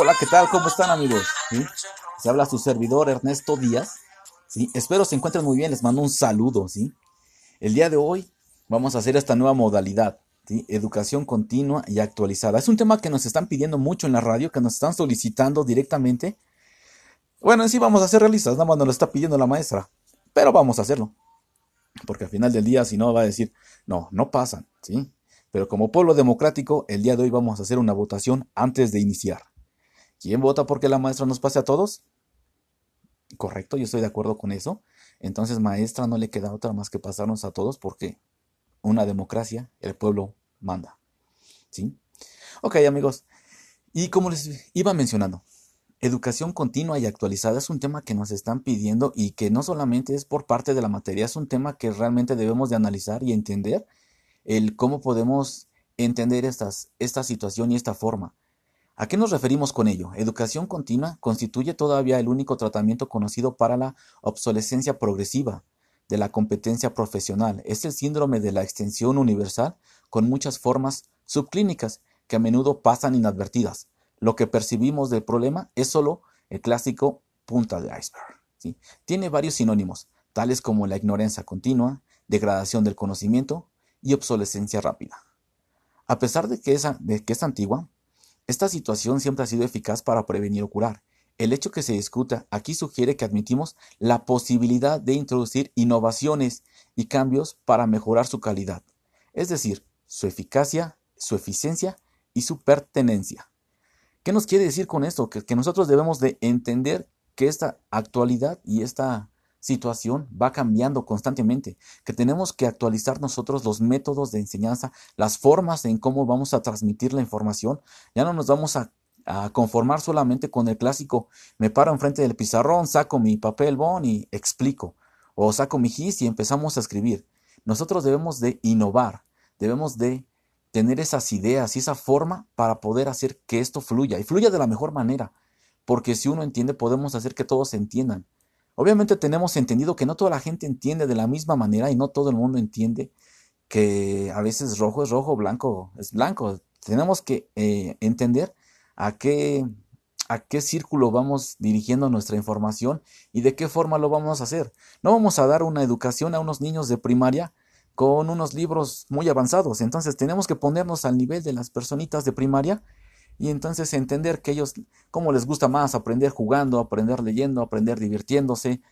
Hola, ¿qué tal? ¿Cómo están amigos? Se habla su servidor Ernesto Díaz. Espero se encuentren muy bien, les mando un saludo. El día de hoy vamos a hacer esta nueva modalidad, educación continua y actualizada. Es un tema que nos están pidiendo mucho en la radio, que nos están solicitando directamente. Bueno, en sí vamos a ser realistas, nada más nos lo está pidiendo la maestra, pero vamos a hacerlo. Porque al final del día, si no, va a decir, no, no pasan. Pero como pueblo democrático, el día de hoy vamos a hacer una votación antes de iniciar. ¿Quién vota porque la maestra nos pase a todos? Correcto, yo estoy de acuerdo con eso. Entonces, maestra, no le queda otra más que pasarnos a todos porque una democracia, el pueblo manda. ¿Sí? Ok, amigos. Y como les iba mencionando, educación continua y actualizada es un tema que nos están pidiendo y que no solamente es por parte de la materia, es un tema que realmente debemos de analizar y entender el cómo podemos entender esta situación y esta forma. ¿A qué nos referimos con ello? Educación continua constituye todavía el único tratamiento conocido para la obsolescencia progresiva de la competencia profesional. Es el síndrome de la extensión universal con muchas formas subclínicas que a menudo pasan inadvertidas. Lo que percibimos del problema es solo el clásico punta de iceberg. Tiene varios sinónimos, tales como la ignorancia continua, degradación del conocimiento y obsolescencia rápida. A pesar de que, de que es antigua, esta situación siempre ha sido eficaz para prevenir o curar. El hecho que se discuta aquí sugiere que admitimos la posibilidad de introducir innovaciones y cambios para mejorar su calidad, es decir, su eficacia, su eficiencia y su pertenencia. ¿Qué nos quiere decir con esto? Que, nosotros debemos de entender que esta actualidad y esta situación va cambiando constantemente, que tenemos que actualizar nosotros los métodos de enseñanza, las formas en cómo vamos a transmitir la información. Ya no nos vamos a, conformar solamente con el clásico, me paro enfrente del pizarrón, saco mi papel bon y explico, o saco mi gis y empezamos a escribir. Nosotros debemos de innovar, debemos de tener esas ideas y esa forma para poder hacer que esto fluya y fluya de la mejor manera, porque si uno entiende podemos hacer que todos entiendan. Obviamente tenemos entendido que no toda la gente entiende de la misma manera y no todo el mundo entiende que a veces rojo es rojo, blanco es blanco. Tenemos que eh, entender a qué, a qué círculo vamos dirigiendo nuestra información y de qué forma lo vamos a hacer. No vamos a dar una educación a unos niños de primaria con unos libros muy avanzados. Entonces tenemos que ponernos al nivel de las personitas de primaria y entonces entender que ellos, cómo les gusta más aprender jugando, aprender leyendo, aprender divirtiéndose,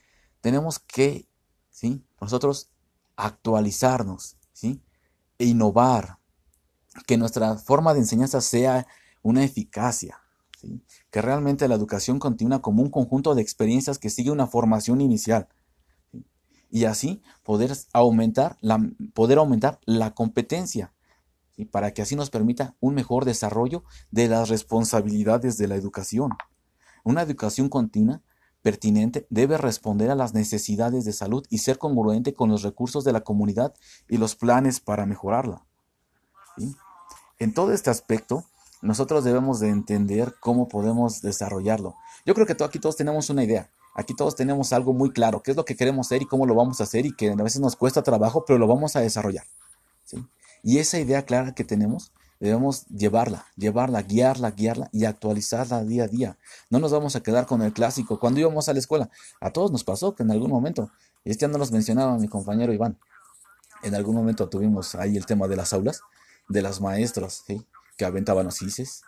tenemos que, ¿sí? Nosotros actualizarnos, ¿sí? E innovar, que nuestra forma de enseñanza sea una eficacia, que realmente la educación continúa como un conjunto de experiencias que sigue una formación inicial. Y así poder aumentar la, poder aumentar la competencia y para que así nos permita un mejor desarrollo de las responsabilidades de la educación. Una educación continua, pertinente, debe responder a las necesidades de salud y ser congruente con los recursos de la comunidad y los planes para mejorarla. En todo este aspecto, nosotros debemos de entender cómo podemos desarrollarlo. Yo creo que aquí todos tenemos una idea. Aquí todos tenemos algo muy claro, qué es lo que queremos hacer y cómo lo vamos a hacer y que a veces nos cuesta trabajo, pero lo vamos a desarrollar. Y esa idea clara que tenemos, debemos llevarla, llevarla, guiarla, guiarla y actualizarla día a día. No nos vamos a quedar con el clásico. Cuando íbamos a la escuela, a todos nos pasó que en algún momento, este no nos mencionaba mi compañero Iván, en algún momento tuvimos ahí el tema de las aulas, de las maestras, que aventaban los ICES,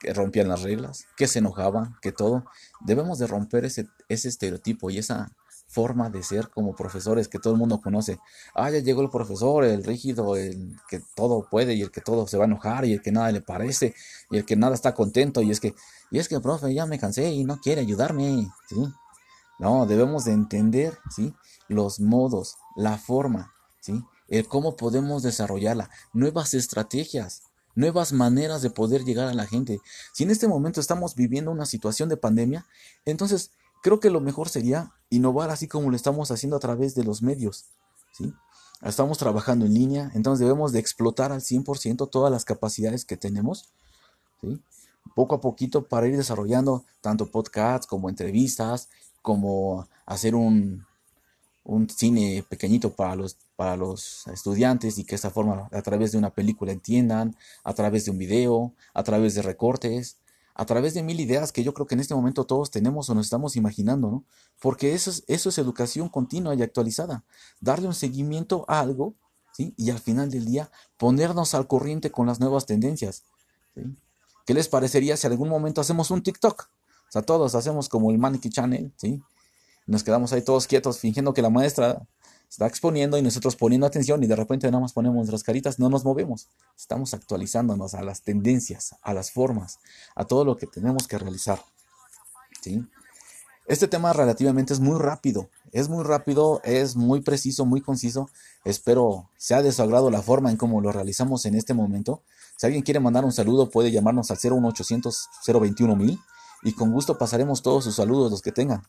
que rompían las reglas, que se enojaban, que todo. Debemos de romper ese, ese estereotipo y esa forma de ser como profesores que todo el mundo conoce. Ah, ya llegó el profesor, el rígido, el que todo puede y el que todo se va a enojar y el que nada le parece y el que nada está contento y es que, y es que, profe, ya me cansé y no quiere ayudarme, ¿sí? No, debemos de entender, ¿sí? Los modos, la forma, ¿sí? El cómo podemos desarrollarla, nuevas estrategias, nuevas maneras de poder llegar a la gente. Si en este momento estamos viviendo una situación de pandemia, entonces creo que lo mejor sería innovar así como lo estamos haciendo a través de los medios. ¿sí? Estamos trabajando en línea, entonces debemos de explotar al 100% todas las capacidades que tenemos, ¿sí? poco a poquito para ir desarrollando tanto podcasts como entrevistas, como hacer un, un cine pequeñito para los, para los estudiantes y que esa forma a través de una película entiendan, a través de un video, a través de recortes, a través de mil ideas que yo creo que en este momento todos tenemos o nos estamos imaginando, ¿no? Porque eso es, eso es educación continua y actualizada. Darle un seguimiento a algo, ¿sí? Y al final del día ponernos al corriente con las nuevas tendencias. ¿Qué les parecería si algún momento hacemos un TikTok? O sea, todos hacemos como el Mannequin Channel, ¿sí? Nos quedamos ahí todos quietos fingiendo que la maestra está exponiendo y nosotros poniendo atención y de repente nada más ponemos nuestras caritas, no nos movemos. Estamos actualizándonos a las tendencias, a las formas, a todo lo que tenemos que realizar. ¿sí? Este tema relativamente es muy rápido, es muy rápido, es muy preciso, muy conciso. Espero sea de su agrado la forma en cómo lo realizamos en este momento. Si alguien quiere mandar un saludo puede llamarnos al 01800 021 mil y con gusto pasaremos todos sus saludos los que tengan.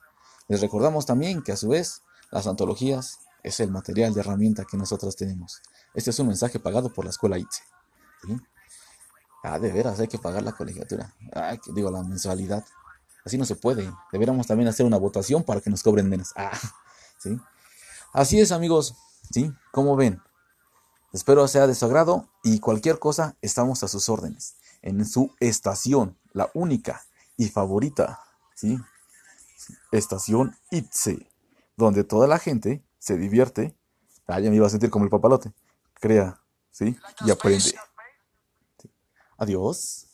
Les recordamos también que a su vez las antologías es el material de herramienta que nosotros tenemos. Este es un mensaje pagado por la escuela ITSE. Ah, de veras, hay que pagar la colegiatura. Ah, digo, la mensualidad. Así no se puede. Deberíamos también hacer una votación para que nos cobren menos. Ah, ¿sí? Así es, amigos. ¿Sí? Como ven. Espero sea de su agrado y cualquier cosa estamos a sus órdenes. En su estación, la única y favorita. ¿Sí? Estación ITSE, donde toda la gente se divierte, ah, ya me iba a sentir como el papalote, crea, ¿sí? Y aprende. Adiós.